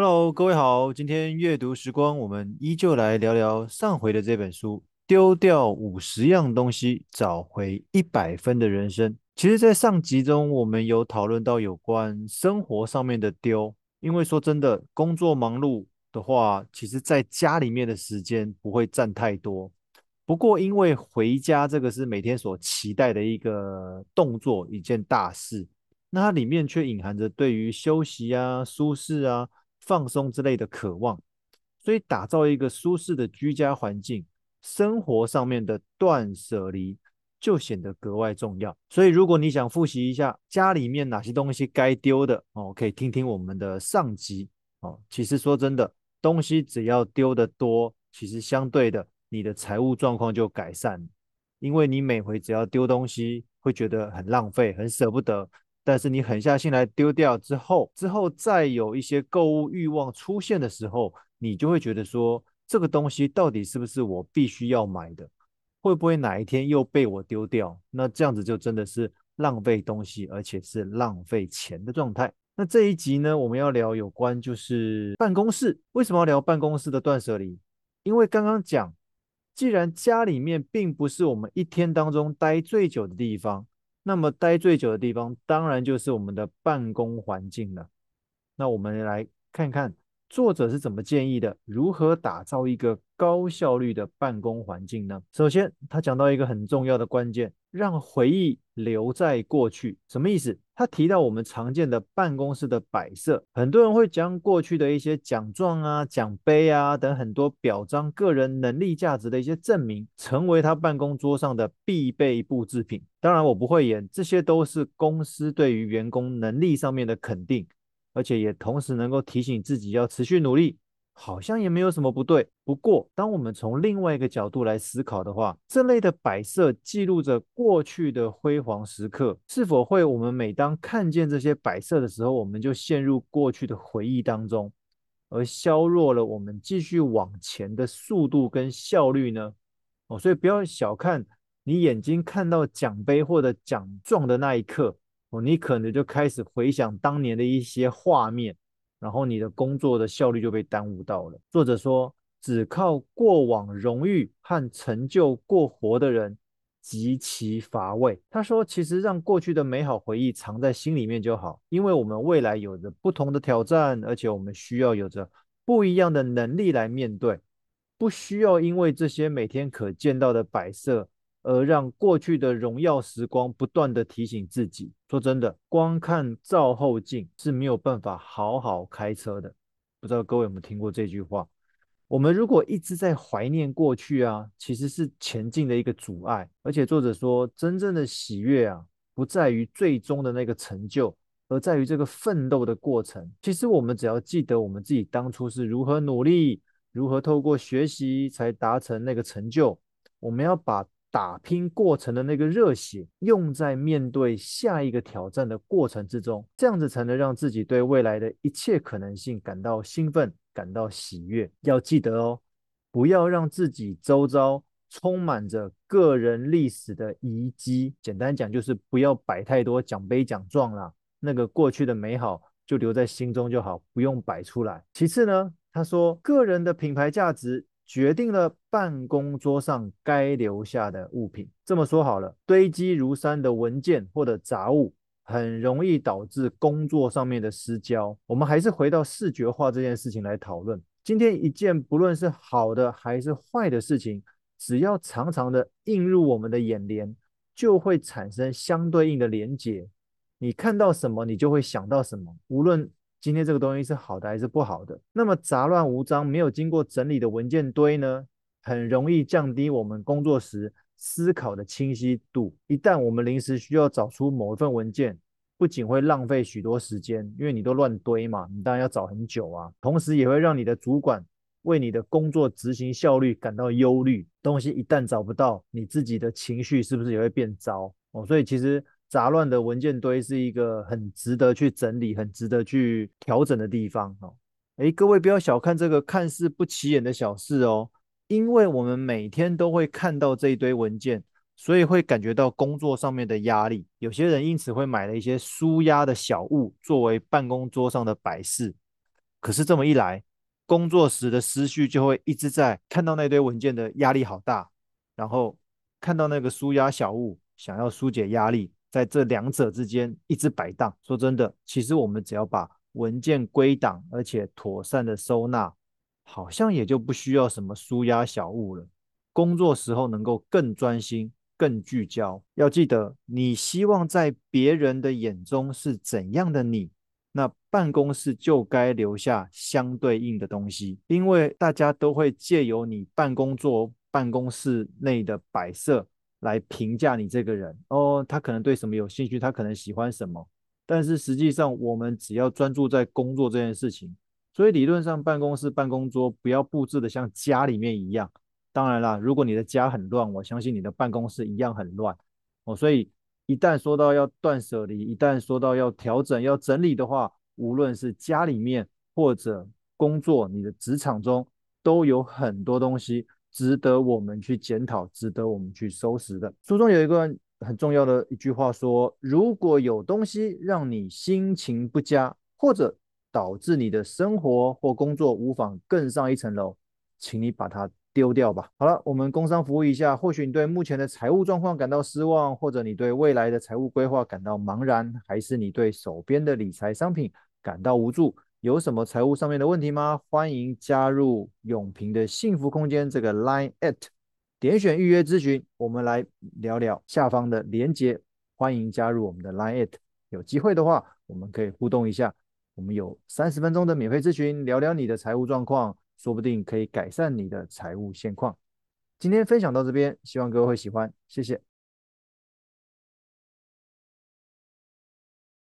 Hello，各位好，今天阅读时光，我们依旧来聊聊上回的这本书，丢掉五十样东西，找回一百分的人生。其实，在上集中，我们有讨论到有关生活上面的丢，因为说真的，工作忙碌的话，其实在家里面的时间不会占太多。不过，因为回家这个是每天所期待的一个动作，一件大事，那它里面却隐含着对于休息啊、舒适啊。放松之类的渴望，所以打造一个舒适的居家环境，生活上面的断舍离就显得格外重要。所以，如果你想复习一下家里面哪些东西该丢的哦，可以听听我们的上集哦。其实说真的，东西只要丢得多，其实相对的，你的财务状况就改善，因为你每回只要丢东西，会觉得很浪费，很舍不得。但是你狠下心来丢掉之后，之后再有一些购物欲望出现的时候，你就会觉得说，这个东西到底是不是我必须要买的？会不会哪一天又被我丢掉？那这样子就真的是浪费东西，而且是浪费钱的状态。那这一集呢，我们要聊有关就是办公室。为什么要聊办公室的断舍离？因为刚刚讲，既然家里面并不是我们一天当中待最久的地方。那么待最久的地方，当然就是我们的办公环境了。那我们来看看作者是怎么建议的，如何打造一个高效率的办公环境呢？首先，他讲到一个很重要的关键。让回忆留在过去，什么意思？他提到我们常见的办公室的摆设，很多人会将过去的一些奖状啊、奖杯啊等很多表彰个人能力价值的一些证明，成为他办公桌上的必备布置品。当然，我不会演，这些都是公司对于员工能力上面的肯定，而且也同时能够提醒自己要持续努力。好像也没有什么不对。不过，当我们从另外一个角度来思考的话，这类的摆设记录着过去的辉煌时刻，是否会我们每当看见这些摆设的时候，我们就陷入过去的回忆当中，而削弱了我们继续往前的速度跟效率呢？哦，所以不要小看你眼睛看到奖杯或者奖状的那一刻，哦，你可能就开始回想当年的一些画面。然后你的工作的效率就被耽误到了。作者说，只靠过往荣誉和成就过活的人极其乏味。他说，其实让过去的美好回忆藏在心里面就好，因为我们未来有着不同的挑战，而且我们需要有着不一样的能力来面对，不需要因为这些每天可见到的摆设。而让过去的荣耀时光不断地提醒自己。说真的，光看照后镜是没有办法好好开车的。不知道各位有没有听过这句话？我们如果一直在怀念过去啊，其实是前进的一个阻碍。而且作者说，真正的喜悦啊，不在于最终的那个成就，而在于这个奋斗的过程。其实我们只要记得我们自己当初是如何努力，如何透过学习才达成那个成就。我们要把打拼过程的那个热血，用在面对下一个挑战的过程之中，这样子才能让自己对未来的一切可能性感到兴奋，感到喜悦。要记得哦，不要让自己周遭充满着个人历史的遗迹。简单讲，就是不要摆太多奖杯奖状啦，那个过去的美好就留在心中就好，不用摆出来。其次呢，他说个人的品牌价值。决定了办公桌上该留下的物品。这么说好了，堆积如山的文件或者杂物，很容易导致工作上面的失焦。我们还是回到视觉化这件事情来讨论。今天一件不论是好的还是坏的事情，只要常常的映入我们的眼帘，就会产生相对应的连结。你看到什么，你就会想到什么。无论今天这个东西是好的还是不好的？那么杂乱无章、没有经过整理的文件堆呢，很容易降低我们工作时思考的清晰度。一旦我们临时需要找出某一份文件，不仅会浪费许多时间，因为你都乱堆嘛，你当然要找很久啊。同时也会让你的主管为你的工作执行效率感到忧虑。东西一旦找不到，你自己的情绪是不是也会变糟？哦，所以其实。杂乱的文件堆是一个很值得去整理、很值得去调整的地方哦。诶，各位不要小看这个看似不起眼的小事哦，因为我们每天都会看到这一堆文件，所以会感觉到工作上面的压力。有些人因此会买了一些舒压的小物作为办公桌上的摆饰。可是这么一来，工作时的思绪就会一直在看到那堆文件的压力好大，然后看到那个舒压小物，想要纾解压力，在这两者之间一直摆荡。说真的，其实我们只要把文件归档，而且妥善的收纳，好像也就不需要什么纾压小物了。工作时候能够更专心。更聚焦，要记得，你希望在别人的眼中是怎样的你，那办公室就该留下相对应的东西，因为大家都会借由你办公桌、办公室内的摆设来评价你这个人。哦，他可能对什么有兴趣，他可能喜欢什么，但是实际上，我们只要专注在工作这件事情，所以理论上，办公室办公桌不要布置的像家里面一样。当然啦，如果你的家很乱，我相信你的办公室一样很乱哦。所以一旦说到要断舍离，一旦说到要调整、要整理的话，无论是家里面或者工作，你的职场中都有很多东西值得我们去检讨、值得我们去收拾的。书中有一个很重要的一句话说：如果有东西让你心情不佳，或者导致你的生活或工作无法更上一层楼，请你把它。丢掉吧。好了，我们工商服务一下。或许你对目前的财务状况感到失望，或者你对未来的财务规划感到茫然，还是你对手边的理财商品感到无助？有什么财务上面的问题吗？欢迎加入永平的幸福空间这个 Line at，点选预约咨询，我们来聊聊下方的连接。欢迎加入我们的 Line at，有机会的话，我们可以互动一下。我们有三十分钟的免费咨询，聊聊你的财务状况。说不定可以改善你的财务现况。今天分享到这边，希望各位会喜欢，谢谢。